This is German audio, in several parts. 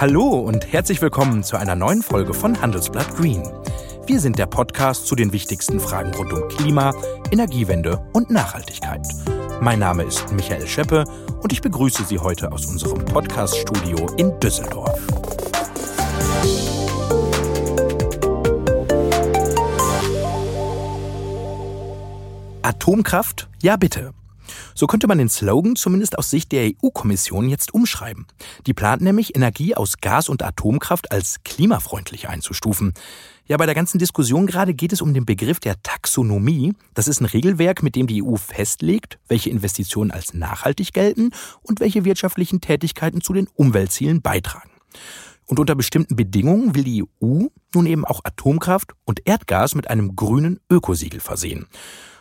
Hallo und herzlich willkommen zu einer neuen Folge von Handelsblatt Green. Wir sind der Podcast zu den wichtigsten Fragen rund um Klima, Energiewende und Nachhaltigkeit. Mein Name ist Michael Scheppe und ich begrüße Sie heute aus unserem Podcast-Studio in Düsseldorf. Atomkraft? Ja bitte. So könnte man den Slogan zumindest aus Sicht der EU-Kommission jetzt umschreiben. Die plant nämlich, Energie aus Gas und Atomkraft als klimafreundlich einzustufen. Ja, bei der ganzen Diskussion gerade geht es um den Begriff der Taxonomie. Das ist ein Regelwerk, mit dem die EU festlegt, welche Investitionen als nachhaltig gelten und welche wirtschaftlichen Tätigkeiten zu den Umweltzielen beitragen. Und unter bestimmten Bedingungen will die EU nun eben auch Atomkraft und Erdgas mit einem grünen Ökosiegel versehen.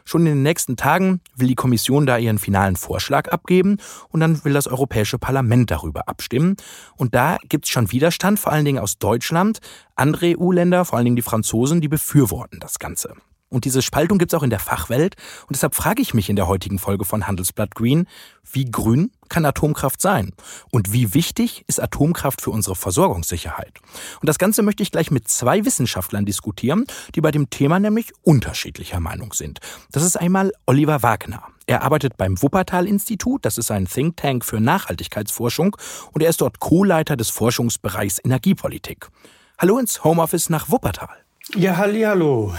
Schon in den nächsten Tagen will die Kommission da ihren finalen Vorschlag abgeben und dann will das Europäische Parlament darüber abstimmen. Und da gibt's schon Widerstand, vor allen Dingen aus Deutschland. Andere EU-Länder, vor allen Dingen die Franzosen, die befürworten das Ganze. Und diese Spaltung gibt es auch in der Fachwelt. Und deshalb frage ich mich in der heutigen Folge von Handelsblatt Green, wie grün kann Atomkraft sein? Und wie wichtig ist Atomkraft für unsere Versorgungssicherheit? Und das Ganze möchte ich gleich mit zwei Wissenschaftlern diskutieren, die bei dem Thema nämlich unterschiedlicher Meinung sind. Das ist einmal Oliver Wagner. Er arbeitet beim Wuppertal-Institut, das ist ein Think Tank für Nachhaltigkeitsforschung, und er ist dort Co-Leiter des Forschungsbereichs Energiepolitik. Hallo ins Homeoffice nach Wuppertal. Ja, halli, hallo.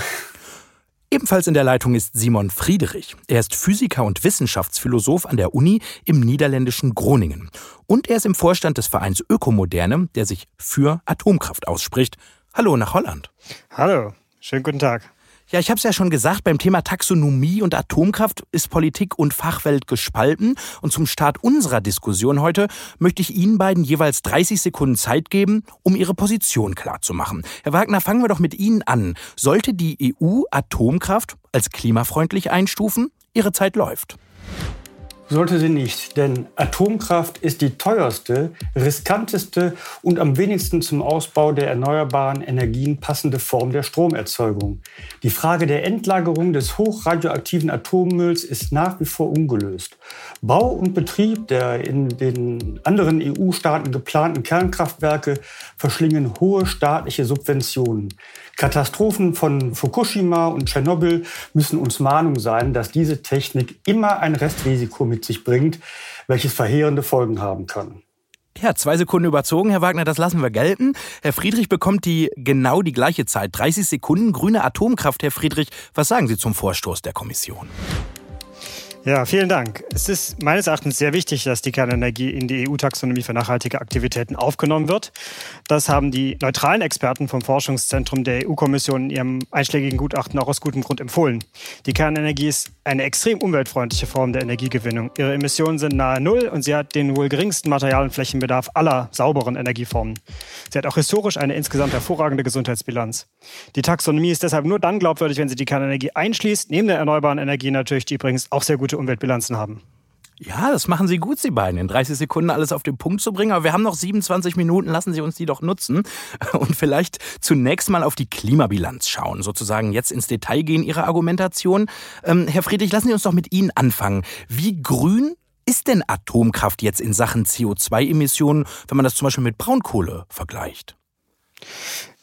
Ebenfalls in der Leitung ist Simon Friedrich. Er ist Physiker und Wissenschaftsphilosoph an der Uni im niederländischen Groningen. Und er ist im Vorstand des Vereins Ökomoderne, der sich für Atomkraft ausspricht. Hallo nach Holland. Hallo, schönen guten Tag. Ja, ich habe es ja schon gesagt, beim Thema Taxonomie und Atomkraft ist Politik und Fachwelt gespalten. Und zum Start unserer Diskussion heute möchte ich Ihnen beiden jeweils 30 Sekunden Zeit geben, um Ihre Position klarzumachen. Herr Wagner, fangen wir doch mit Ihnen an. Sollte die EU Atomkraft als klimafreundlich einstufen? Ihre Zeit läuft. Sollte sie nicht, denn Atomkraft ist die teuerste, riskanteste und am wenigsten zum Ausbau der erneuerbaren Energien passende Form der Stromerzeugung. Die Frage der Endlagerung des hochradioaktiven Atommülls ist nach wie vor ungelöst. Bau und Betrieb der in den anderen EU-Staaten geplanten Kernkraftwerke verschlingen hohe staatliche Subventionen. Katastrophen von Fukushima und Tschernobyl müssen uns Mahnung sein, dass diese Technik immer ein Restrisiko mit sich bringt, welches verheerende Folgen haben kann. Ja, zwei Sekunden überzogen, Herr Wagner, das lassen wir gelten. Herr Friedrich bekommt die genau die gleiche Zeit, 30 Sekunden. Grüne Atomkraft, Herr Friedrich, was sagen Sie zum Vorstoß der Kommission? Ja, vielen Dank. Es ist meines Erachtens sehr wichtig, dass die Kernenergie in die EU-Taxonomie für nachhaltige Aktivitäten aufgenommen wird. Das haben die neutralen Experten vom Forschungszentrum der EU-Kommission in ihrem einschlägigen Gutachten auch aus gutem Grund empfohlen. Die Kernenergie ist eine extrem umweltfreundliche Form der Energiegewinnung. Ihre Emissionen sind nahe Null und sie hat den wohl geringsten Material- und Flächenbedarf aller sauberen Energieformen. Sie hat auch historisch eine insgesamt hervorragende Gesundheitsbilanz. Die Taxonomie ist deshalb nur dann glaubwürdig, wenn sie die Kernenergie einschließt, neben der erneuerbaren Energie natürlich, die übrigens auch sehr gut Umweltbilanzen haben. Ja, das machen Sie gut, Sie beiden, in 30 Sekunden alles auf den Punkt zu bringen. Aber wir haben noch 27 Minuten, lassen Sie uns die doch nutzen und vielleicht zunächst mal auf die Klimabilanz schauen, sozusagen jetzt ins Detail gehen Ihrer Argumentation. Ähm, Herr Friedrich, lassen Sie uns doch mit Ihnen anfangen. Wie grün ist denn Atomkraft jetzt in Sachen CO2-Emissionen, wenn man das zum Beispiel mit Braunkohle vergleicht?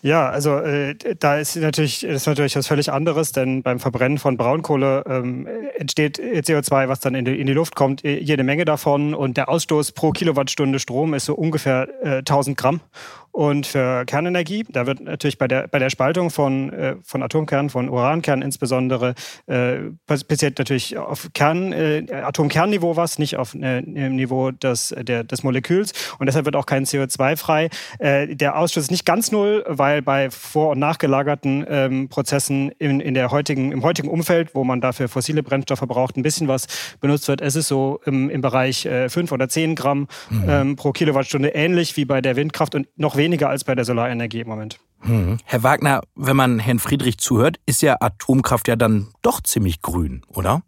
Ja, also äh, da ist natürlich, ist natürlich was völlig anderes, denn beim Verbrennen von Braunkohle ähm, entsteht CO2, was dann in die, in die Luft kommt, jede Menge davon und der Ausstoß pro Kilowattstunde Strom ist so ungefähr äh, 1000 Gramm. Und für Kernenergie, da wird natürlich bei der, bei der Spaltung von, äh, von Atomkernen, von Urankernen insbesondere, äh, passiert natürlich auf Kern, äh, Atomkernniveau was, nicht auf äh, Niveau des, der, des Moleküls. Und deshalb wird auch kein CO2 frei. Äh, der Ausstoß ist nicht ganz null, weil bei vor- und nachgelagerten ähm, Prozessen in, in der heutigen, im heutigen Umfeld, wo man dafür fossile Brennstoffe braucht, ein bisschen was benutzt wird. Es ist so im, im Bereich äh, 5 oder 10 Gramm mhm. ähm, pro Kilowattstunde, ähnlich wie bei der Windkraft und noch weniger weniger als bei der Solarenergie im Moment. Hm. Herr Wagner, wenn man Herrn Friedrich zuhört, ist ja Atomkraft ja dann doch ziemlich grün, oder?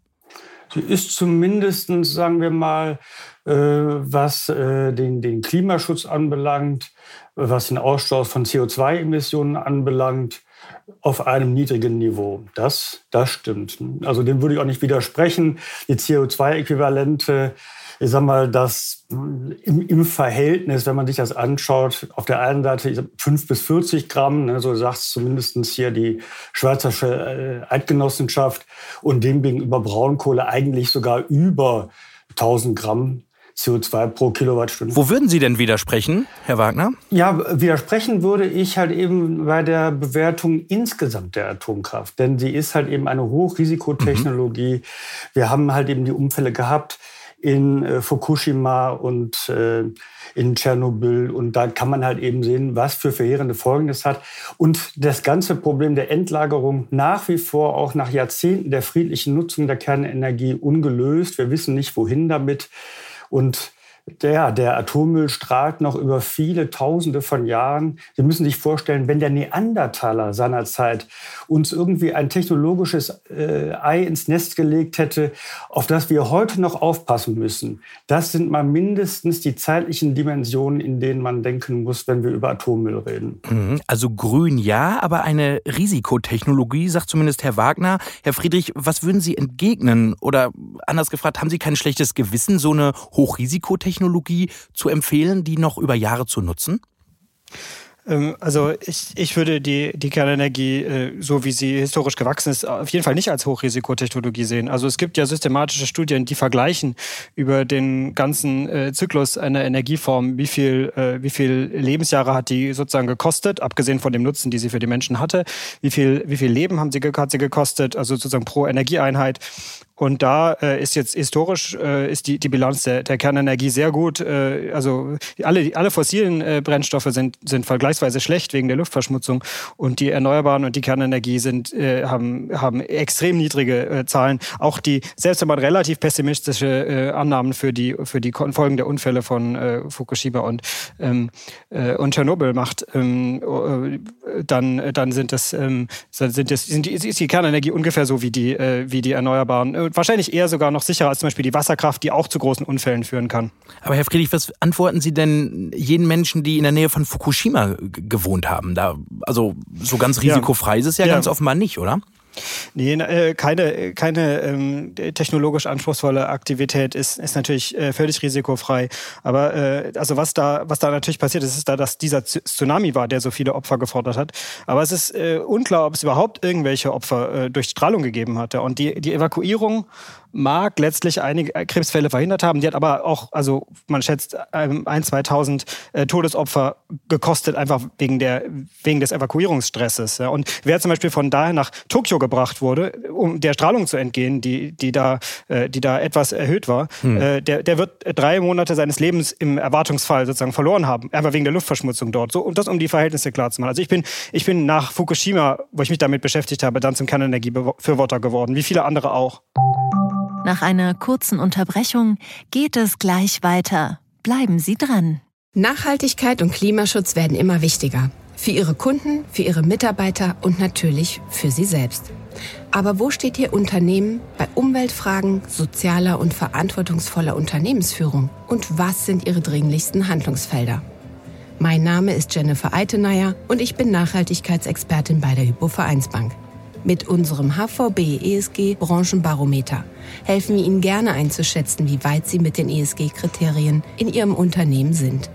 Sie ist zumindest, sagen wir mal, äh, was äh, den, den Klimaschutz anbelangt, was den Ausstoß von CO2-Emissionen anbelangt, auf einem niedrigen Niveau. Das, das stimmt. Also dem würde ich auch nicht widersprechen. Die CO2-Äquivalente ich sag mal, das im, im, Verhältnis, wenn man sich das anschaut, auf der einen Seite 5 bis 40 Gramm, ne, so sagt es zumindest hier die Schweizerische äh, Eidgenossenschaft, und demgegenüber Braunkohle eigentlich sogar über 1000 Gramm CO2 pro Kilowattstunde. Wo würden Sie denn widersprechen, Herr Wagner? Ja, widersprechen würde ich halt eben bei der Bewertung insgesamt der Atomkraft. Denn sie ist halt eben eine Hochrisikotechnologie. Mhm. Wir haben halt eben die Unfälle gehabt in äh, Fukushima und äh, in Tschernobyl. Und da kann man halt eben sehen, was für verheerende Folgen das hat. Und das ganze Problem der Endlagerung nach wie vor auch nach Jahrzehnten der friedlichen Nutzung der Kernenergie ungelöst. Wir wissen nicht, wohin damit. Und der, der Atommüll strahlt noch über viele Tausende von Jahren. Sie müssen sich vorstellen, wenn der Neandertaler seinerzeit uns irgendwie ein technologisches äh, Ei ins Nest gelegt hätte, auf das wir heute noch aufpassen müssen. Das sind mal mindestens die zeitlichen Dimensionen, in denen man denken muss, wenn wir über Atommüll reden. Mhm. Also grün ja, aber eine Risikotechnologie, sagt zumindest Herr Wagner. Herr Friedrich, was würden Sie entgegnen? Oder anders gefragt, haben Sie kein schlechtes Gewissen, so eine Hochrisikotechnologie zu empfehlen, die noch über Jahre zu nutzen? Ähm, also ich, ich würde die, die Kernenergie, äh, so wie sie historisch gewachsen ist, auf jeden Fall nicht als Hochrisikotechnologie sehen. Also es gibt ja systematische Studien, die vergleichen über den ganzen äh, Zyklus einer Energieform, wie viel, äh, wie viel Lebensjahre hat die sozusagen gekostet, abgesehen von dem Nutzen, die sie für die Menschen hatte, wie viel, wie viel Leben haben sie, hat sie gekostet, also sozusagen pro Energieeinheit. Und da äh, ist jetzt historisch äh, ist die, die Bilanz der, der Kernenergie sehr gut. Äh, also alle, alle fossilen äh, Brennstoffe sind, sind vergleichsweise schlecht wegen der Luftverschmutzung und die Erneuerbaren und die Kernenergie sind, äh, haben, haben extrem niedrige äh, Zahlen. Auch die, selbst wenn man relativ pessimistische äh, Annahmen für die, für die Folgen der Unfälle von äh, Fukushima und, ähm, äh, und Tschernobyl macht, ähm, äh, dann, dann sind das, ähm, sind das, sind die, ist die Kernenergie ungefähr so wie die, äh, wie die Erneuerbaren wahrscheinlich eher sogar noch sicherer als zum Beispiel die Wasserkraft, die auch zu großen Unfällen führen kann. Aber Herr Friedrich, was antworten Sie denn jenen Menschen, die in der Nähe von Fukushima gewohnt haben? Da, also so ganz risikofrei ja. ist es ja, ja. ganz offenbar nicht, oder? Nee, äh, keine, keine ähm, technologisch anspruchsvolle Aktivität ist, ist natürlich äh, völlig risikofrei. Aber äh, also was da, was da natürlich passiert ist, ist da, dass dieser Tsunami war, der so viele Opfer gefordert hat. Aber es ist äh, unklar, ob es überhaupt irgendwelche Opfer äh, durch Strahlung gegeben hatte. Und die, die Evakuierung mag letztlich einige Krebsfälle verhindert haben. Die hat aber auch, also man schätzt, ähm, ein, 2000 äh, Todesopfer gekostet, einfach wegen, der, wegen des Evakuierungsstresses. Ja. Und wer zum Beispiel von daher nach Tokio gebracht wurde, um der Strahlung zu entgehen, die, die, da, äh, die da etwas erhöht war, hm. äh, der, der wird drei Monate seines Lebens im Erwartungsfall sozusagen verloren haben, einfach wegen der Luftverschmutzung dort. So, und das um die Verhältnisse klar zu machen. Also ich bin, ich bin nach Fukushima, wo ich mich damit beschäftigt habe, dann zum Kernenergiebefürworter geworden, wie viele andere auch. Nach einer kurzen Unterbrechung geht es gleich weiter. Bleiben Sie dran. Nachhaltigkeit und Klimaschutz werden immer wichtiger. Für Ihre Kunden, für Ihre Mitarbeiter und natürlich für Sie selbst. Aber wo steht Ihr Unternehmen bei Umweltfragen, sozialer und verantwortungsvoller Unternehmensführung? Und was sind Ihre dringlichsten Handlungsfelder? Mein Name ist Jennifer Eitenayer und ich bin Nachhaltigkeitsexpertin bei der Hypo Vereinsbank. Mit unserem HVB ESG Branchenbarometer helfen wir Ihnen gerne einzuschätzen, wie weit Sie mit den ESG-Kriterien in Ihrem Unternehmen sind.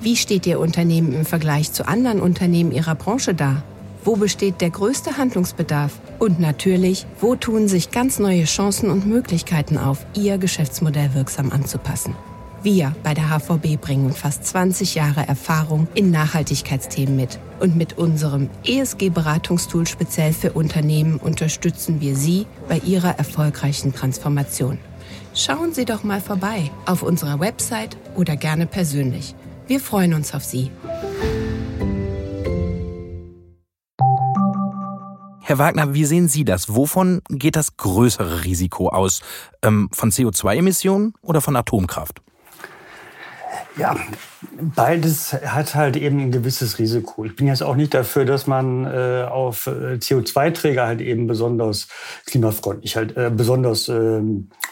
Wie steht Ihr Unternehmen im Vergleich zu anderen Unternehmen Ihrer Branche da? Wo besteht der größte Handlungsbedarf? Und natürlich, wo tun sich ganz neue Chancen und Möglichkeiten auf, Ihr Geschäftsmodell wirksam anzupassen? Wir bei der HVB bringen fast 20 Jahre Erfahrung in Nachhaltigkeitsthemen mit. Und mit unserem ESG-Beratungstool speziell für Unternehmen unterstützen wir Sie bei Ihrer erfolgreichen Transformation. Schauen Sie doch mal vorbei auf unserer Website oder gerne persönlich. Wir freuen uns auf Sie. Herr Wagner, wie sehen Sie das? Wovon geht das größere Risiko aus? Ähm, von CO2-Emissionen oder von Atomkraft? Ja, beides hat halt eben ein gewisses Risiko. Ich bin jetzt auch nicht dafür, dass man äh, auf äh, CO2-Träger halt eben besonders klimafreundlich, halt äh, besonders äh,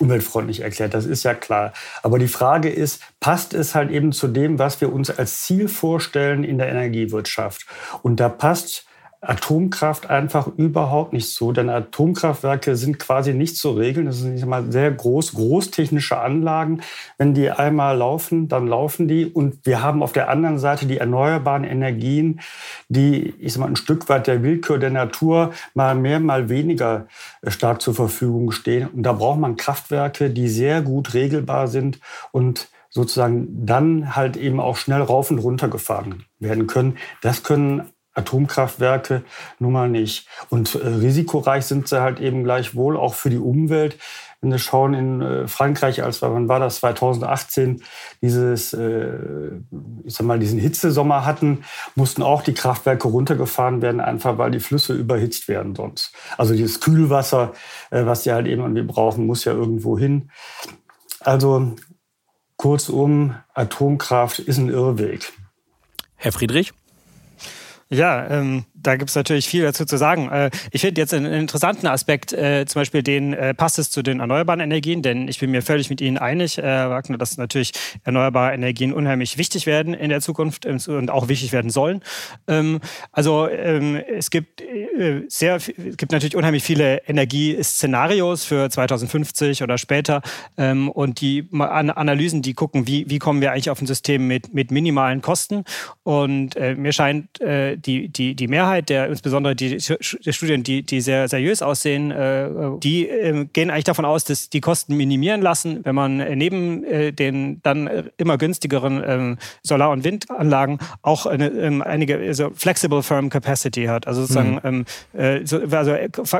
umweltfreundlich erklärt. Das ist ja klar. Aber die Frage ist, passt es halt eben zu dem, was wir uns als Ziel vorstellen in der Energiewirtschaft? Und da passt Atomkraft einfach überhaupt nicht so, denn Atomkraftwerke sind quasi nicht zu regeln. Das sind mal sehr groß, großtechnische Anlagen. Wenn die einmal laufen, dann laufen die. Und wir haben auf der anderen Seite die erneuerbaren Energien, die, ich sag mal, ein Stück weit der Willkür der Natur mal mehr, mal weniger äh, stark zur Verfügung stehen. Und da braucht man Kraftwerke, die sehr gut regelbar sind und sozusagen dann halt eben auch schnell rauf und runter gefahren werden können. Das können Atomkraftwerke nun mal nicht. Und äh, risikoreich sind sie halt eben gleichwohl auch für die Umwelt. Wenn wir schauen in äh, Frankreich, als wann war das 2018, dieses, äh, ich sag mal, diesen Hitzesommer hatten, mussten auch die Kraftwerke runtergefahren werden, einfach weil die Flüsse überhitzt werden sonst. Also dieses Kühlwasser, äh, was sie halt eben irgendwie brauchen, muss ja irgendwo hin. Also kurzum, Atomkraft ist ein Irrweg. Herr Friedrich? Ja, ähm, da gibt es natürlich viel dazu zu sagen. Äh, ich finde jetzt einen interessanten Aspekt, äh, zum Beispiel den äh, passt es zu den erneuerbaren Energien, denn ich bin mir völlig mit Ihnen einig, Herr Wagner, dass natürlich erneuerbare Energien unheimlich wichtig werden in der Zukunft ähm, und auch wichtig werden sollen. Ähm, also ähm, es gibt äh, sehr, es gibt natürlich unheimlich viele Energieszenarios für 2050 oder später ähm, und die Analysen, die gucken, wie, wie kommen wir eigentlich auf ein System mit, mit minimalen Kosten. Und äh, mir scheint äh, die, die, die Mehrheit der, insbesondere die, der Studien, die, die sehr seriös aussehen, äh, die äh, gehen eigentlich davon aus, dass die Kosten minimieren lassen, wenn man neben äh, den dann immer günstigeren ähm, Solar- und Windanlagen auch eine, ähm, einige also Flexible Firm Capacity hat. Also sozusagen mhm. ähm, so, also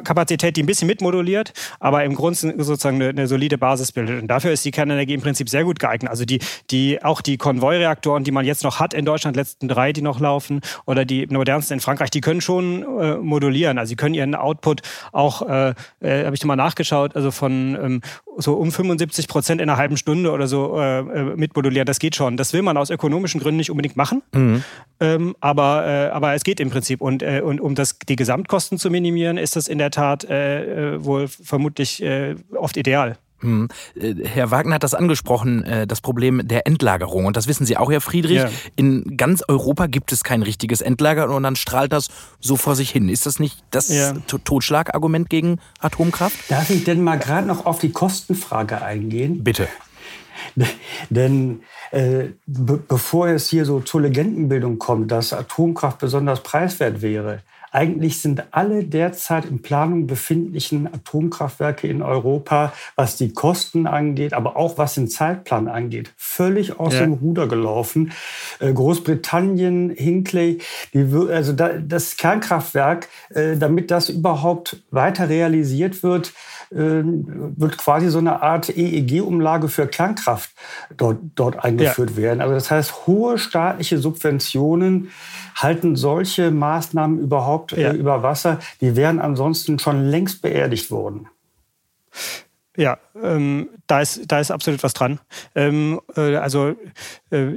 Kapazität, die ein bisschen mitmoduliert, aber im Grunde sozusagen eine, eine, solide Basis bildet. Und dafür ist die Kernenergie im Prinzip sehr gut geeignet. Also die, die auch die Konvoi-Reaktoren, die man jetzt noch hat in Deutschland, letzten drei, die noch laufen, oder die modernsten in Frankreich, die können schon äh, modulieren. Also sie können ihren Output auch, äh, äh, habe ich mal nachgeschaut, also von ähm, so um 75 Prozent in einer halben Stunde oder so äh, äh, mitmodulieren. Das geht schon. Das will man aus ökonomischen Gründen nicht unbedingt machen. Mhm. Ähm, aber, äh, aber es geht im Prinzip. Und, äh, und um das, die Gesamtkosten zu minimieren, ist das in der Tat äh, äh wohl vermutlich äh, oft ideal. Hm. Äh, Herr Wagner hat das angesprochen, äh, das Problem der Endlagerung. Und das wissen Sie auch, Herr Friedrich. Ja. In ganz Europa gibt es kein richtiges Endlager und dann strahlt das so vor sich hin. Ist das nicht das ja. Totschlagargument gegen Atomkraft? Darf ich denn mal gerade noch auf die Kostenfrage eingehen? Bitte. Denn äh, be bevor es hier so zur Legendenbildung kommt, dass Atomkraft besonders preiswert wäre, eigentlich sind alle derzeit in Planung befindlichen Atomkraftwerke in Europa, was die Kosten angeht, aber auch was den Zeitplan angeht, völlig aus ja. dem Ruder gelaufen. Äh, Großbritannien, Hinkley, die, also das Kernkraftwerk, äh, damit das überhaupt weiter realisiert wird, wird quasi so eine Art EEG-Umlage für Kernkraft dort, dort eingeführt ja. werden. Also das heißt, hohe staatliche Subventionen halten solche Maßnahmen überhaupt äh, ja. über Wasser? Die wären ansonsten schon längst beerdigt worden. Ja, ähm, da, ist, da ist absolut was dran. Ähm, äh, also äh,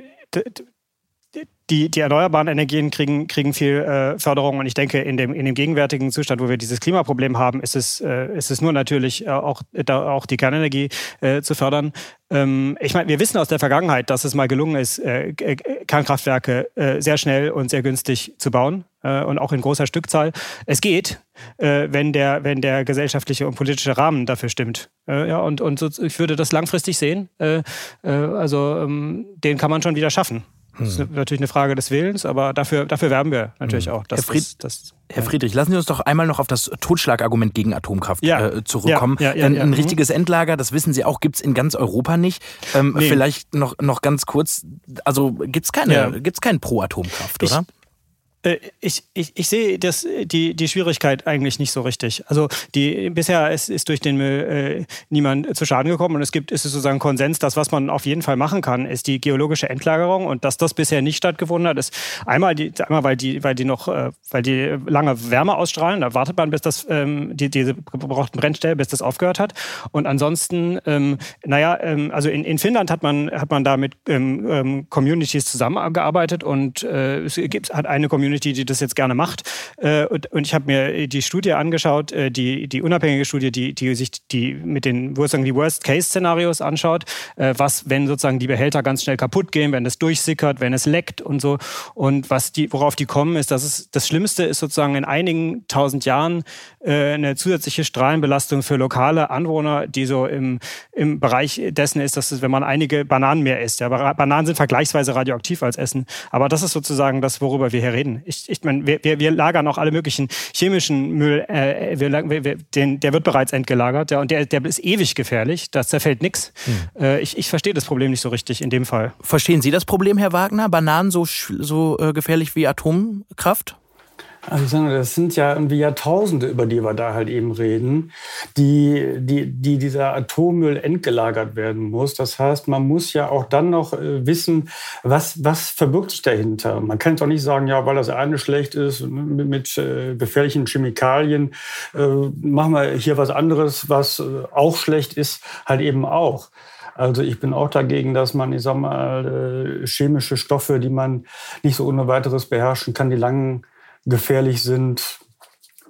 die, die erneuerbaren Energien kriegen, kriegen viel äh, Förderung und ich denke, in dem, in dem gegenwärtigen Zustand, wo wir dieses Klimaproblem haben, ist es, äh, ist es nur natürlich äh, auch, da, auch die Kernenergie äh, zu fördern. Ähm, ich meine, wir wissen aus der Vergangenheit, dass es mal gelungen ist, äh, Kernkraftwerke äh, sehr schnell und sehr günstig zu bauen und auch in großer Stückzahl. Es geht, wenn, der, wenn der gesellschaftliche und politische Rahmen dafür stimmt. ja, und, und ich würde das langfristig sehen. also ähm, den kann man schon wieder schaffen. Das ist hm. natürlich eine Frage des Willens, aber dafür, dafür werben wir natürlich hm. auch. Herr, Fried, das, das, Herr, Friedrich, lassen Sie uns doch einmal noch auf das Totschlagargument gegen Atomkraft ja. äh, zurückkommen. Ja, ja, Denn ein mhm. richtiges Endlager, das wissen Sie auch, gibt es in ganz Europa nicht. Ähm, nee. Vielleicht noch, noch ganz kurz, also gibt es keine, gibt's keinen Pro-Atomkraft, oder? Ich, ich, ich, ich sehe das, die, die Schwierigkeit eigentlich nicht so richtig. Also die, bisher ist, ist durch den Müll äh, niemand zu Schaden gekommen und es gibt ist sozusagen Konsens, dass was man auf jeden Fall machen kann, ist die geologische Endlagerung und dass das bisher nicht stattgefunden hat, ist einmal, die, einmal weil die, weil die noch, äh, weil die lange Wärme ausstrahlen, da wartet man, bis das ähm, die, diese gebrauchten Brennstelle, bis das aufgehört hat. Und ansonsten, ähm, naja, ähm, also in, in Finnland hat man hat man da mit ähm, ähm Communities zusammengearbeitet und äh, es gibt, hat eine Community Community, die das jetzt gerne macht. Äh, und, ich habe mir die Studie angeschaut, äh, die, die unabhängige Studie, die, die sich die mit den sozusagen die Worst-Case-Szenarios anschaut, äh, was, wenn sozusagen die Behälter ganz schnell kaputt gehen, wenn es durchsickert, wenn es leckt und so. Und was die, worauf die kommen, ist, dass es das Schlimmste ist sozusagen in einigen tausend Jahren eine zusätzliche Strahlenbelastung für lokale Anwohner, die so im, im Bereich dessen ist, dass es, wenn man einige Bananen mehr isst. Ja, Bananen sind vergleichsweise radioaktiv als Essen. Aber das ist sozusagen das, worüber wir hier reden. Ich, ich meine, wir, wir, wir lagern auch alle möglichen chemischen Müll, äh, wir, wir, den, der wird bereits entgelagert ja, und der, der ist ewig gefährlich, da zerfällt nichts. Hm. Äh, ich, ich verstehe das Problem nicht so richtig in dem Fall. Verstehen Sie das Problem, Herr Wagner? Bananen so, so äh, gefährlich wie Atomkraft? Also das sind ja irgendwie Jahrtausende, über die wir da halt eben reden, die, die, die dieser Atommüll entgelagert werden muss. Das heißt, man muss ja auch dann noch äh, wissen, was, was verbirgt sich dahinter. Man kann doch nicht sagen, ja, weil das eine schlecht ist, mit, mit äh, gefährlichen Chemikalien, äh, machen wir hier was anderes, was äh, auch schlecht ist, halt eben auch. Also ich bin auch dagegen, dass man, ich sag mal, äh, chemische Stoffe, die man nicht so ohne weiteres beherrschen kann, die langen gefährlich sind,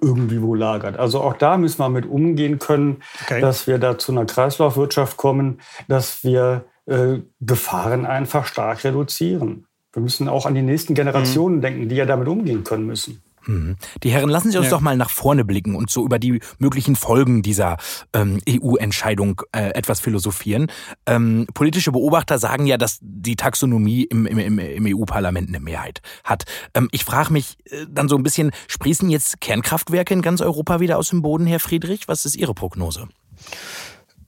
irgendwie wo lagert. Also auch da müssen wir mit umgehen können, okay. dass wir da zu einer Kreislaufwirtschaft kommen, dass wir äh, Gefahren einfach stark reduzieren. Wir müssen auch an die nächsten Generationen mhm. denken, die ja damit umgehen können müssen. Mhm. Die Herren, lassen Sie uns ja. doch mal nach vorne blicken und so über die möglichen Folgen dieser ähm, EU-Entscheidung äh, etwas philosophieren. Ähm, politische Beobachter sagen ja, dass die Taxonomie im, im, im EU-Parlament eine Mehrheit hat. Ähm, ich frage mich äh, dann so ein bisschen, sprießen jetzt Kernkraftwerke in ganz Europa wieder aus dem Boden, Herr Friedrich? Was ist Ihre Prognose?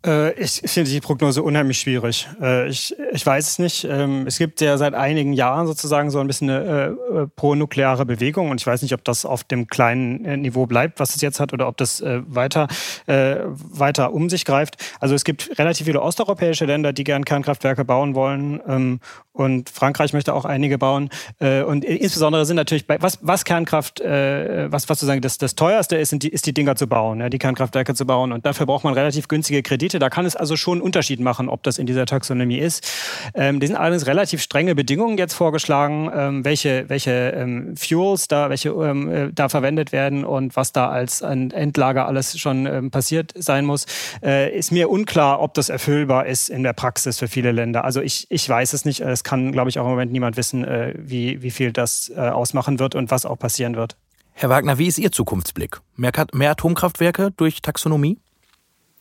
Äh, ich finde die Prognose unheimlich schwierig. Äh, ich, ich weiß es nicht. Ähm, es gibt ja seit einigen Jahren sozusagen so ein bisschen eine äh, pro-nukleare Bewegung und ich weiß nicht, ob das auf dem kleinen Niveau bleibt, was es jetzt hat, oder ob das weiter, weiter um sich greift. Also es gibt relativ viele osteuropäische Länder, die gern Kernkraftwerke bauen wollen ähm, und Frankreich möchte auch einige bauen. Und insbesondere sind natürlich, bei, was, was Kernkraft, was, was sozusagen das, das teuerste ist, die, ist die Dinger zu bauen, die Kernkraftwerke zu bauen. Und dafür braucht man relativ günstige Kredite Gebiete. Da kann es also schon einen Unterschied machen, ob das in dieser Taxonomie ist. Ähm, die sind allerdings relativ strenge Bedingungen jetzt vorgeschlagen, ähm, welche, welche ähm, Fuels da, welche ähm, äh, da verwendet werden und was da als ein Endlager alles schon ähm, passiert sein muss. Äh, ist mir unklar, ob das erfüllbar ist in der Praxis für viele Länder. Also ich, ich weiß es nicht. Es kann, glaube ich, auch im Moment niemand wissen, äh, wie, wie viel das äh, ausmachen wird und was auch passieren wird. Herr Wagner, wie ist Ihr Zukunftsblick? Mehr, mehr Atomkraftwerke durch Taxonomie?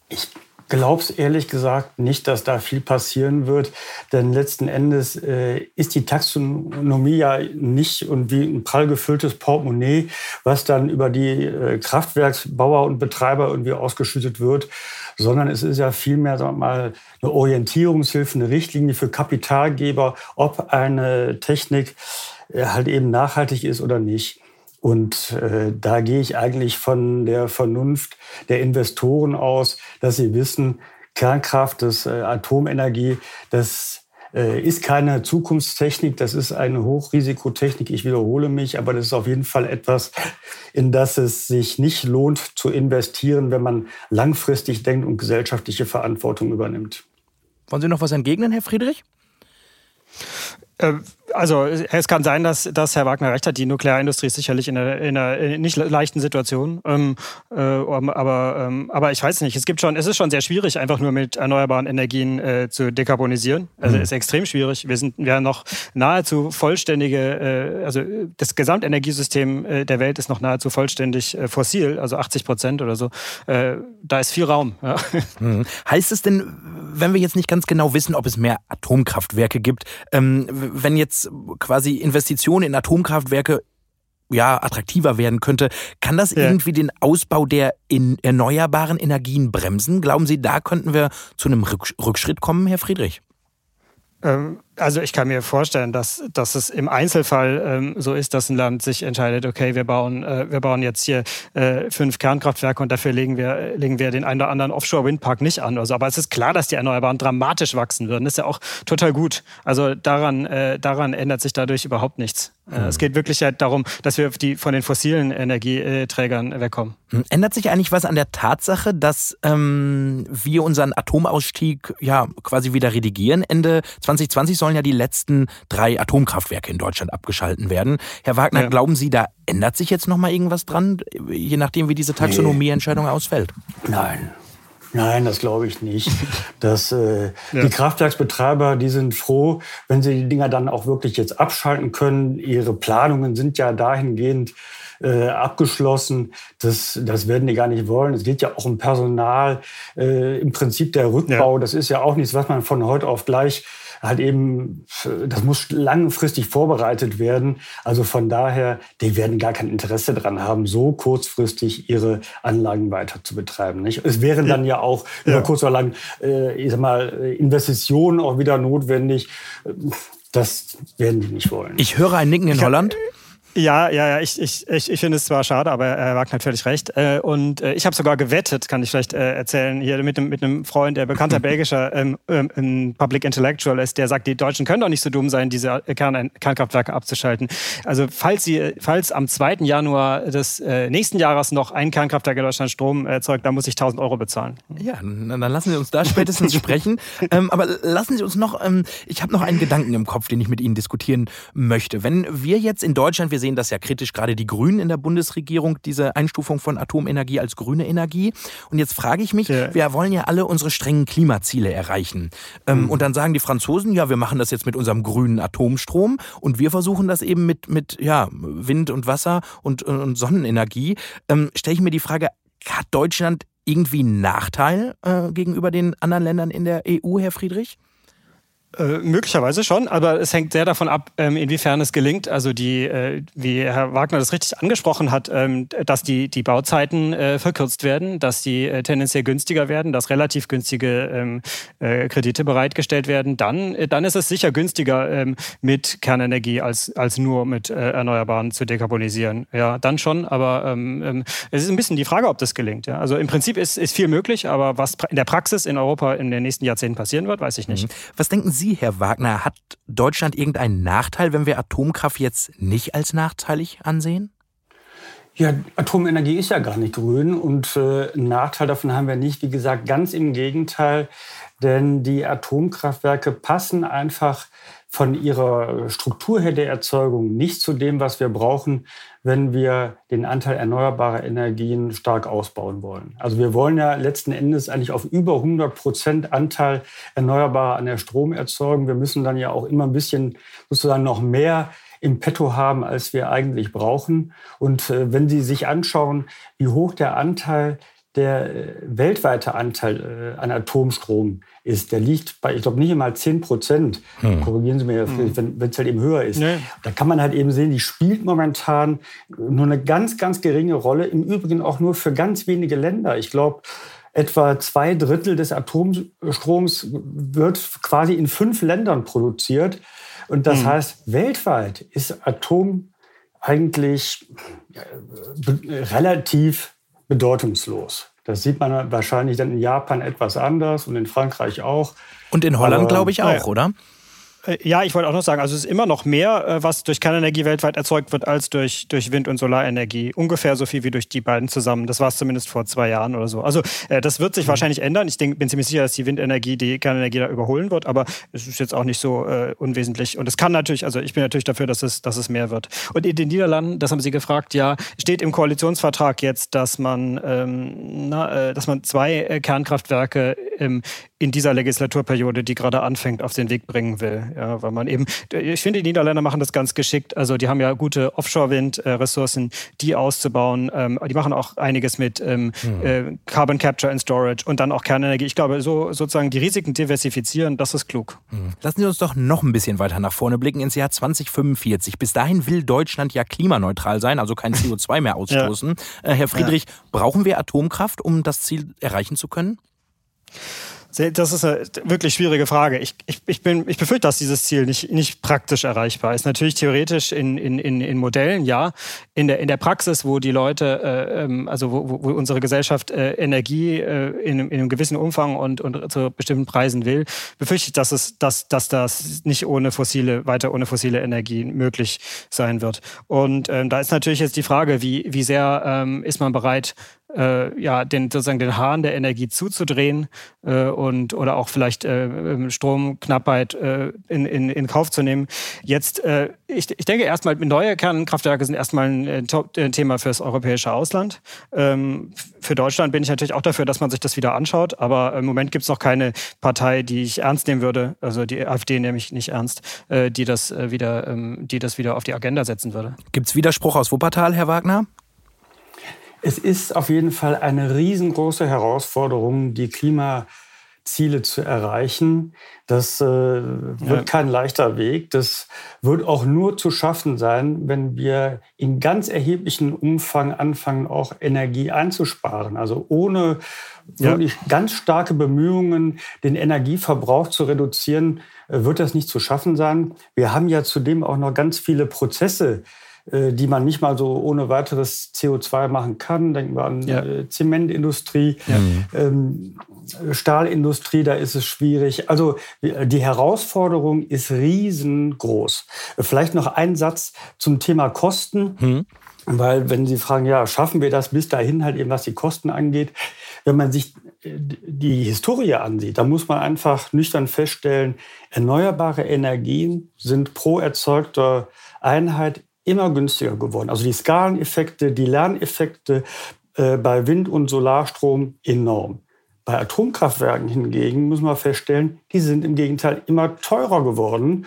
Ich glaube es ehrlich gesagt nicht, dass da viel passieren wird, denn letzten Endes äh, ist die Taxonomie ja nicht und wie ein prall gefülltes Portemonnaie, was dann über die äh, Kraftwerksbauer und Betreiber irgendwie ausgeschüttet wird, sondern es ist ja vielmehr sagen wir mal, eine Orientierungshilfe, eine Richtlinie für Kapitalgeber, ob eine Technik äh, halt eben nachhaltig ist oder nicht. Und äh, da gehe ich eigentlich von der Vernunft der Investoren aus, dass sie wissen, Kernkraft, das äh, Atomenergie, das äh, ist keine Zukunftstechnik, das ist eine Hochrisikotechnik. Ich wiederhole mich, aber das ist auf jeden Fall etwas, in das es sich nicht lohnt zu investieren, wenn man langfristig denkt und gesellschaftliche Verantwortung übernimmt. Wollen Sie noch was entgegnen, Herr Friedrich? Also es kann sein, dass, dass Herr Wagner recht hat. Die Nuklearindustrie ist sicherlich in einer, in einer nicht leichten Situation. Ähm, äh, aber, ähm, aber ich weiß nicht. Es gibt schon, es ist schon sehr schwierig, einfach nur mit erneuerbaren Energien äh, zu dekarbonisieren. Also mhm. es ist extrem schwierig. Wir sind ja noch nahezu vollständige, äh, also das Gesamtenergiesystem äh, der Welt ist noch nahezu vollständig äh, fossil, also 80 Prozent oder so. Äh, da ist viel Raum. Ja. Mhm. Heißt es denn, wenn wir jetzt nicht ganz genau wissen, ob es mehr Atomkraftwerke gibt, ähm, wenn jetzt quasi Investitionen in Atomkraftwerke ja, attraktiver werden könnte. Kann das ja. irgendwie den Ausbau der in erneuerbaren Energien bremsen? Glauben Sie, da könnten wir zu einem Rückschritt kommen, Herr Friedrich? Ähm, also ich kann mir vorstellen, dass, dass es im Einzelfall ähm, so ist, dass ein Land sich entscheidet, okay, wir bauen, äh, wir bauen jetzt hier äh, fünf Kernkraftwerke und dafür legen wir, legen wir den einen oder anderen Offshore-Windpark nicht an. Also, aber es ist klar, dass die Erneuerbaren dramatisch wachsen würden. Das ist ja auch total gut. Also daran, äh, daran ändert sich dadurch überhaupt nichts. Mhm. Es geht wirklich halt darum, dass wir die, von den fossilen Energieträgern wegkommen. Hm, ändert sich eigentlich was an der Tatsache, dass ähm, wir unseren Atomausstieg ja quasi wieder redigieren? Ende 2020 sollen ja die letzten drei Atomkraftwerke in Deutschland abgeschalten werden. Herr Wagner, ja. glauben Sie, da ändert sich jetzt noch mal irgendwas dran, je nachdem, wie diese Taxonomieentscheidung ausfällt? Nein, Nein, das glaube ich nicht. Das, äh, ja. Die Kraftwerksbetreiber, die sind froh, wenn sie die Dinger dann auch wirklich jetzt abschalten können. Ihre Planungen sind ja dahingehend äh, abgeschlossen. Das, das werden die gar nicht wollen. Es geht ja auch um Personal. Äh, Im Prinzip der Rückbau, ja. das ist ja auch nichts, was man von heute auf gleich halt eben, das muss langfristig vorbereitet werden. Also von daher, die werden gar kein Interesse daran haben, so kurzfristig ihre Anlagen weiter zu betreiben. Nicht? Es wären dann ja auch ja. über kurz oder lang, äh, ich sag mal, Investitionen auch wieder notwendig. Das werden die nicht wollen. Ich höre ein Nicken in Holland. Ja, ja, ja, ich, ich, ich, ich finde es zwar schade, aber Herr Wagner hat völlig recht. Äh, und äh, ich habe sogar gewettet, kann ich vielleicht äh, erzählen, hier mit einem, mit einem Freund, der bekannter belgischer ähm, ähm, Public Intellectual ist, der sagt, die Deutschen können doch nicht so dumm sein, diese Kern Kernkraftwerke abzuschalten. Also falls sie, falls am 2. Januar des nächsten Jahres noch ein Kernkraftwerk in Deutschland Strom erzeugt, dann muss ich 1000 Euro bezahlen. Ja, dann lassen Sie uns da spätestens sprechen. Ähm, aber lassen Sie uns noch, ich habe noch einen Gedanken im Kopf, den ich mit Ihnen diskutieren möchte. Wenn wir jetzt in Deutschland, wir sehen das ja kritisch, gerade die Grünen in der Bundesregierung, diese Einstufung von Atomenergie als grüne Energie. Und jetzt frage ich mich, ja. wir wollen ja alle unsere strengen Klimaziele erreichen. Ähm, mhm. Und dann sagen die Franzosen, ja, wir machen das jetzt mit unserem grünen Atomstrom und wir versuchen das eben mit, mit ja, Wind und Wasser und, und Sonnenenergie. Ähm, Stelle ich mir die Frage, hat Deutschland irgendwie einen Nachteil äh, gegenüber den anderen Ländern in der EU, Herr Friedrich? Äh, möglicherweise schon, aber es hängt sehr davon ab, ähm, inwiefern es gelingt. Also die, äh, wie Herr Wagner das richtig angesprochen hat, ähm, dass die, die Bauzeiten äh, verkürzt werden, dass die äh, tendenziell günstiger werden, dass relativ günstige ähm, äh, Kredite bereitgestellt werden, dann, dann ist es sicher günstiger ähm, mit Kernenergie als, als nur mit Erneuerbaren zu dekarbonisieren. Ja, dann schon, aber ähm, ähm, es ist ein bisschen die Frage, ob das gelingt. Ja? Also im Prinzip ist, ist viel möglich, aber was in der Praxis in Europa in den nächsten Jahrzehnten passieren wird, weiß ich nicht. Mhm. Was denken Sie Sie, Herr Wagner, hat Deutschland irgendeinen Nachteil, wenn wir Atomkraft jetzt nicht als nachteilig ansehen? Ja, Atomenergie ist ja gar nicht grün und äh, einen Nachteil davon haben wir nicht. Wie gesagt, ganz im Gegenteil, denn die Atomkraftwerke passen einfach von ihrer Struktur her der Erzeugung nicht zu dem, was wir brauchen, wenn wir den Anteil erneuerbarer Energien stark ausbauen wollen. Also wir wollen ja letzten Endes eigentlich auf über 100 Prozent Anteil erneuerbarer an der Stromerzeugung. Wir müssen dann ja auch immer ein bisschen sozusagen noch mehr im Petto haben, als wir eigentlich brauchen. Und äh, wenn Sie sich anschauen, wie hoch der Anteil der äh, weltweite Anteil äh, an Atomstrom ist, der liegt bei, ich glaube, nicht einmal 10 Prozent. Hm. Korrigieren Sie mir, hm. wenn es halt eben höher ist. Nee. Da kann man halt eben sehen, die spielt momentan nur eine ganz, ganz geringe Rolle. Im Übrigen auch nur für ganz wenige Länder. Ich glaube, etwa zwei Drittel des Atomstroms wird quasi in fünf Ländern produziert. Und das hm. heißt, weltweit ist Atom eigentlich relativ bedeutungslos. Das sieht man wahrscheinlich dann in Japan etwas anders und in Frankreich auch. Und in Holland, glaube ich, auch, ja. oder? Äh, ja, ich wollte auch noch sagen, also es ist immer noch mehr, äh, was durch Kernenergie weltweit erzeugt wird, als durch, durch Wind- und Solarenergie. Ungefähr so viel wie durch die beiden zusammen. Das war es zumindest vor zwei Jahren oder so. Also äh, das wird sich mhm. wahrscheinlich ändern. Ich denk, bin ziemlich sicher, dass die Windenergie die Kernenergie da überholen wird, aber es ist jetzt auch nicht so äh, unwesentlich. Und es kann natürlich, also ich bin natürlich dafür, dass es, dass es mehr wird. Und in den Niederlanden, das haben Sie gefragt, ja, steht im Koalitionsvertrag jetzt, dass man, ähm, na, äh, dass man zwei Kernkraftwerke ähm, in dieser Legislaturperiode, die gerade anfängt, auf den Weg bringen will. Ja, weil man eben, ich finde, die Niederländer machen das ganz geschickt. Also die haben ja gute Offshore-Wind-Ressourcen, die auszubauen. Ähm, die machen auch einiges mit ähm, hm. äh, Carbon Capture and Storage und dann auch Kernenergie. Ich glaube, so sozusagen die Risiken diversifizieren, das ist klug. Hm. Lassen Sie uns doch noch ein bisschen weiter nach vorne blicken ins Jahr 2045. Bis dahin will Deutschland ja klimaneutral sein, also kein CO2 mehr ausstoßen. ja. äh, Herr Friedrich, ja. brauchen wir Atomkraft, um das Ziel erreichen zu können? Das ist eine wirklich schwierige Frage. Ich, ich, ich, bin, ich befürchte, dass dieses Ziel nicht, nicht praktisch erreichbar ist. Natürlich theoretisch in, in, in, in Modellen, ja. In der, in der Praxis, wo die Leute, äh, ähm, also wo, wo unsere Gesellschaft äh, Energie äh, in, in einem gewissen Umfang und, und zu bestimmten Preisen will, befürchte ich, dass, es, dass, dass das nicht ohne fossile, weiter ohne fossile Energie möglich sein wird. Und ähm, da ist natürlich jetzt die Frage, wie, wie sehr ähm, ist man bereit, äh, ja, den, sozusagen den Hahn der Energie zuzudrehen äh, und oder auch vielleicht äh, ähm, Stromknappheit äh, in, in, in Kauf zu nehmen. Jetzt, äh, ich, ich denke erstmal, neue Kernkraftwerke sind erstmal ein, ein, ein Thema fürs europäische Ausland. Ähm, für Deutschland bin ich natürlich auch dafür, dass man sich das wieder anschaut, aber im Moment gibt es noch keine Partei, die ich ernst nehmen würde, also die AfD nehme ich nicht ernst, äh, die das äh, wieder, ähm, die das wieder auf die Agenda setzen würde. Gibt es Widerspruch aus Wuppertal, Herr Wagner? Es ist auf jeden Fall eine riesengroße Herausforderung, die Klimaziele zu erreichen. Das äh, wird ja. kein leichter Weg. Das wird auch nur zu schaffen sein, wenn wir in ganz erheblichem Umfang anfangen, auch Energie einzusparen. Also ohne ja. wirklich ganz starke Bemühungen, den Energieverbrauch zu reduzieren, äh, wird das nicht zu schaffen sein. Wir haben ja zudem auch noch ganz viele Prozesse, die man nicht mal so ohne weiteres CO2 machen kann. Denken wir an ja. Äh, Zementindustrie, ja. ähm, Stahlindustrie, da ist es schwierig. Also die Herausforderung ist riesengroß. Vielleicht noch ein Satz zum Thema Kosten. Hm. Weil wenn Sie fragen, ja, schaffen wir das bis dahin halt eben, was die Kosten angeht, wenn man sich äh, die Historie ansieht, dann muss man einfach nüchtern feststellen, erneuerbare Energien sind pro erzeugter Einheit immer günstiger geworden. Also die Skaleneffekte, die Lerneffekte äh, bei Wind- und Solarstrom enorm. Bei Atomkraftwerken hingegen muss man feststellen, die sind im Gegenteil immer teurer geworden.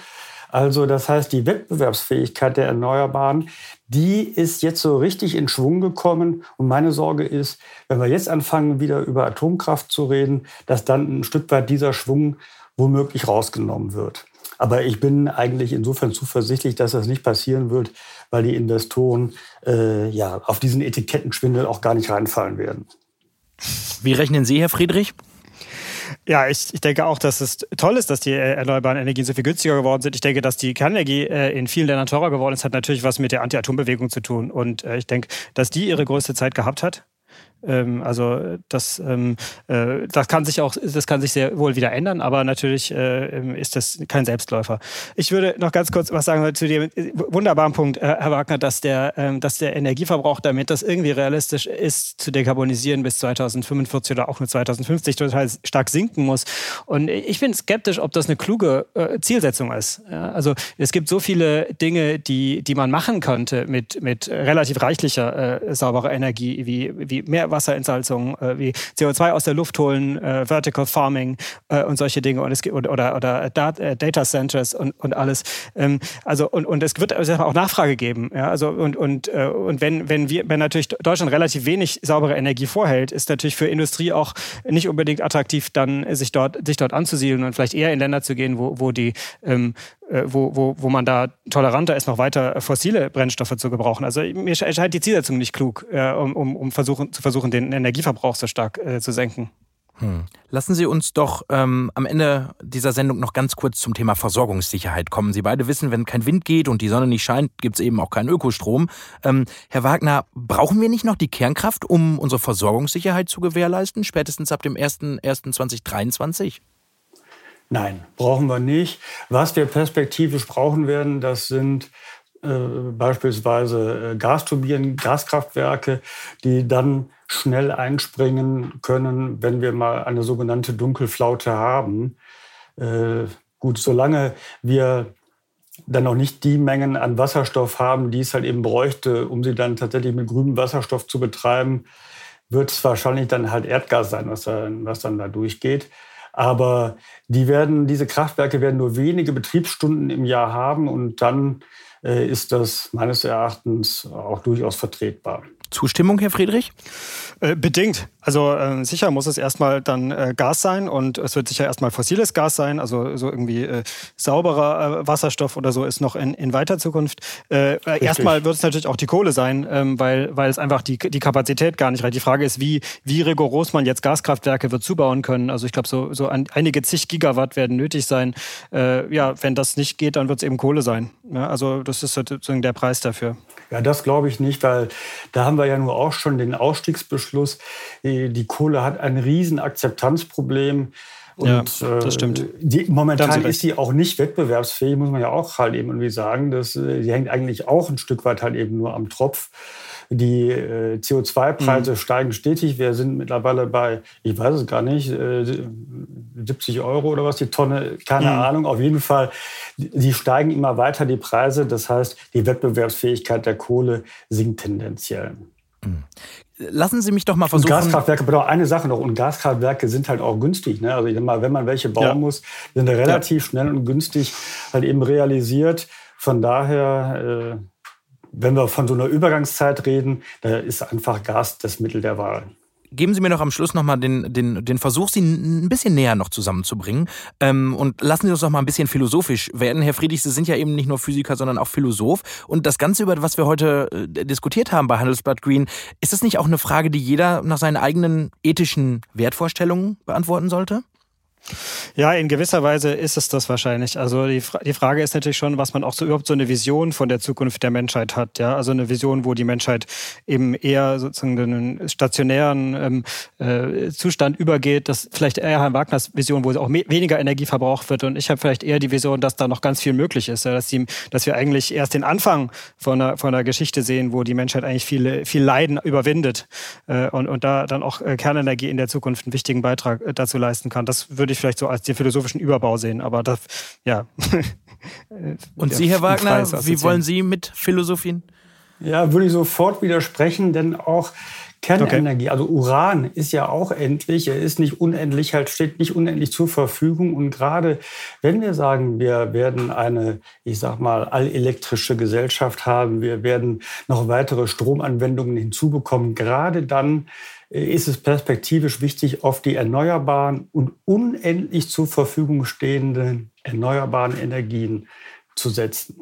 Also das heißt, die Wettbewerbsfähigkeit der Erneuerbaren, die ist jetzt so richtig in Schwung gekommen. Und meine Sorge ist, wenn wir jetzt anfangen, wieder über Atomkraft zu reden, dass dann ein Stück weit dieser Schwung womöglich rausgenommen wird. Aber ich bin eigentlich insofern zuversichtlich, dass das nicht passieren wird, weil die Investoren äh, ja auf diesen Etikettenschwindel auch gar nicht reinfallen werden. Wie rechnen Sie, Herr Friedrich? Ja, ich, ich denke auch, dass es toll ist, dass die äh, erneuerbaren Energien so viel günstiger geworden sind. Ich denke, dass die Kernenergie äh, in vielen Ländern teurer geworden ist, hat natürlich was mit der Anti-Atom-Bewegung zu tun. Und äh, ich denke, dass die ihre größte Zeit gehabt hat ähm, also das, ähm, äh, das kann sich auch, das kann sich sehr wohl wieder ändern, aber natürlich äh, ist das kein Selbstläufer. Ich würde noch ganz kurz was sagen zu dem wunderbaren Punkt, äh, Herr Wagner, dass der, ähm, dass der Energieverbrauch, damit das irgendwie realistisch ist, zu dekarbonisieren bis 2045 oder auch mit 2050 total stark sinken muss. Und ich bin skeptisch, ob das eine kluge äh, Zielsetzung ist. Ja, also es gibt so viele Dinge, die, die man machen könnte mit, mit relativ reichlicher äh, sauberer Energie, wie, wie mehr Wasserentsalzung, äh, wie CO2 aus der Luft holen, äh, Vertical Farming äh, und solche Dinge und es gibt, oder, oder äh, Data Centers und, und alles. Ähm, also und, und es wird auch Nachfrage geben. Ja? Also und, und, äh, und wenn, wenn wir, wenn natürlich Deutschland relativ wenig saubere Energie vorhält, ist natürlich für Industrie auch nicht unbedingt attraktiv, dann sich dort, sich dort anzusiedeln und vielleicht eher in Länder zu gehen, wo, wo die ähm, äh, wo, wo, wo man da toleranter ist, noch weiter fossile Brennstoffe zu gebrauchen. Also mir scheint die Zielsetzung nicht klug, äh, um, um, um versuchen, zu versuchen, den Energieverbrauch so stark äh, zu senken. Hm. Lassen Sie uns doch ähm, am Ende dieser Sendung noch ganz kurz zum Thema Versorgungssicherheit kommen. Sie beide wissen, wenn kein Wind geht und die Sonne nicht scheint, gibt es eben auch keinen Ökostrom. Ähm, Herr Wagner, brauchen wir nicht noch die Kernkraft, um unsere Versorgungssicherheit zu gewährleisten, spätestens ab dem 01.01.2023? Nein, brauchen wir nicht. Was wir perspektivisch brauchen werden, das sind äh, beispielsweise äh, Gasturbinen, Gaskraftwerke, die dann schnell einspringen können, wenn wir mal eine sogenannte Dunkelflaute haben. Äh, gut, solange wir dann noch nicht die Mengen an Wasserstoff haben, die es halt eben bräuchte, um sie dann tatsächlich mit grünem Wasserstoff zu betreiben, wird es wahrscheinlich dann halt Erdgas sein, was dann, was dann da durchgeht. Aber die werden, diese Kraftwerke werden nur wenige Betriebsstunden im Jahr haben und dann äh, ist das meines Erachtens auch durchaus vertretbar. Zustimmung, Herr Friedrich? Äh, bedingt. Also äh, sicher muss es erstmal dann äh, Gas sein und es wird sicher erstmal fossiles Gas sein, also so irgendwie äh, sauberer äh, Wasserstoff oder so ist noch in, in weiter Zukunft. Äh, erstmal wird es natürlich auch die Kohle sein, ähm, weil, weil es einfach die, die Kapazität gar nicht reicht. Die Frage ist, wie, wie rigoros man jetzt Gaskraftwerke wird zubauen können. Also ich glaube, so, so ein, einige zig Gigawatt werden nötig sein. Äh, ja, wenn das nicht geht, dann wird es eben Kohle sein. Ja, also das ist sozusagen der Preis dafür. Ja, das glaube ich nicht, weil da haben wir ja nur auch schon den Ausstiegsbeschluss. Die Kohle hat ein riesen Akzeptanzproblem. Und, ja, das stimmt. Äh, die, momentan ist sie auch nicht wettbewerbsfähig, muss man ja auch halt eben irgendwie sagen. Das, äh, die hängt eigentlich auch ein Stück weit halt eben nur am Tropf. Die äh, CO2-Preise mhm. steigen stetig. Wir sind mittlerweile bei, ich weiß es gar nicht, äh, 70 Euro oder was die Tonne, keine mhm. Ahnung. Auf jeden Fall, die steigen immer weiter, die Preise. Das heißt, die Wettbewerbsfähigkeit der Kohle sinkt tendenziell. Mhm. Lassen Sie mich doch mal versuchen. Und Gaskraftwerke, aber eine Sache noch, und Gaskraftwerke sind halt auch günstig. Ne? Also ich mal, wenn man welche bauen ja. muss, sind relativ ja. schnell und günstig halt eben realisiert. Von daher, äh, wenn wir von so einer Übergangszeit reden, da ist einfach Gas das Mittel der Wahl geben Sie mir noch am Schluss nochmal den, den, den Versuch, Sie ein bisschen näher noch zusammenzubringen. Ähm, und lassen Sie uns noch mal ein bisschen philosophisch werden. Herr Friedrich, Sie sind ja eben nicht nur Physiker, sondern auch Philosoph. Und das Ganze, über was wir heute äh, diskutiert haben bei Handelsblatt Green, ist das nicht auch eine Frage, die jeder nach seinen eigenen ethischen Wertvorstellungen beantworten sollte? Ja, in gewisser Weise ist es das wahrscheinlich. Also die, Fra die Frage ist natürlich schon, was man auch so überhaupt so eine Vision von der Zukunft der Menschheit hat. Ja, also eine Vision, wo die Menschheit eben eher sozusagen einen stationären ähm, äh, Zustand übergeht. Das vielleicht eher Herrn Wagners Vision, wo auch weniger Energie verbraucht wird. Und ich habe vielleicht eher die Vision, dass da noch ganz viel möglich ist. Ja, dass, die, dass wir eigentlich erst den Anfang von einer, von einer Geschichte sehen, wo die Menschheit eigentlich viel, viel Leiden überwindet äh, und, und da dann auch äh, Kernenergie in der Zukunft einen wichtigen Beitrag äh, dazu leisten kann. Das würde ich vielleicht so als den philosophischen Überbau sehen. Aber das, ja. Und Sie, Herr Wagner, wie wollen Sie mit Philosophien? Ja, würde ich sofort widersprechen, denn auch Kernenergie, okay. also Uran ist ja auch endlich, er ist nicht unendlich, halt steht nicht unendlich zur Verfügung. Und gerade wenn wir sagen, wir werden eine, ich sag mal, allelektrische Gesellschaft haben, wir werden noch weitere Stromanwendungen hinzubekommen, gerade dann ist es perspektivisch wichtig, auf die erneuerbaren und unendlich zur Verfügung stehenden erneuerbaren Energien zu setzen.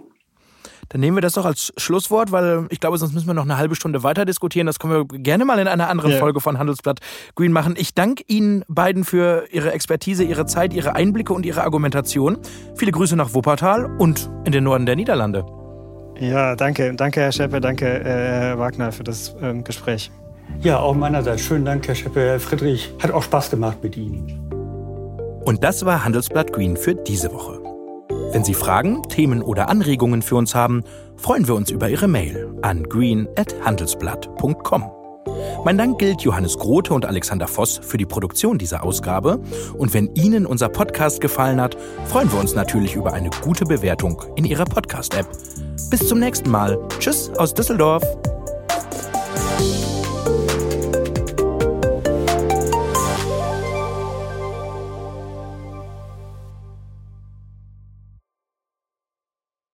Dann nehmen wir das doch als Schlusswort, weil ich glaube, sonst müssen wir noch eine halbe Stunde weiter diskutieren. Das können wir gerne mal in einer anderen ja. Folge von Handelsblatt Green machen. Ich danke Ihnen beiden für Ihre Expertise, Ihre Zeit, Ihre Einblicke und Ihre Argumentation. Viele Grüße nach Wuppertal und in den Norden der Niederlande. Ja, danke. Danke, Herr Scheppe. Danke, äh, Herr Wagner, für das ähm, Gespräch. Ja, auch meinerseits. Schönen Dank, Herr Scheppe. Herr Friedrich, hat auch Spaß gemacht mit Ihnen. Und das war Handelsblatt Green für diese Woche. Wenn Sie Fragen, Themen oder Anregungen für uns haben, freuen wir uns über Ihre Mail an green.handelsblatt.com. Mein Dank gilt Johannes Grote und Alexander Voss für die Produktion dieser Ausgabe. Und wenn Ihnen unser Podcast gefallen hat, freuen wir uns natürlich über eine gute Bewertung in Ihrer Podcast-App. Bis zum nächsten Mal. Tschüss aus Düsseldorf.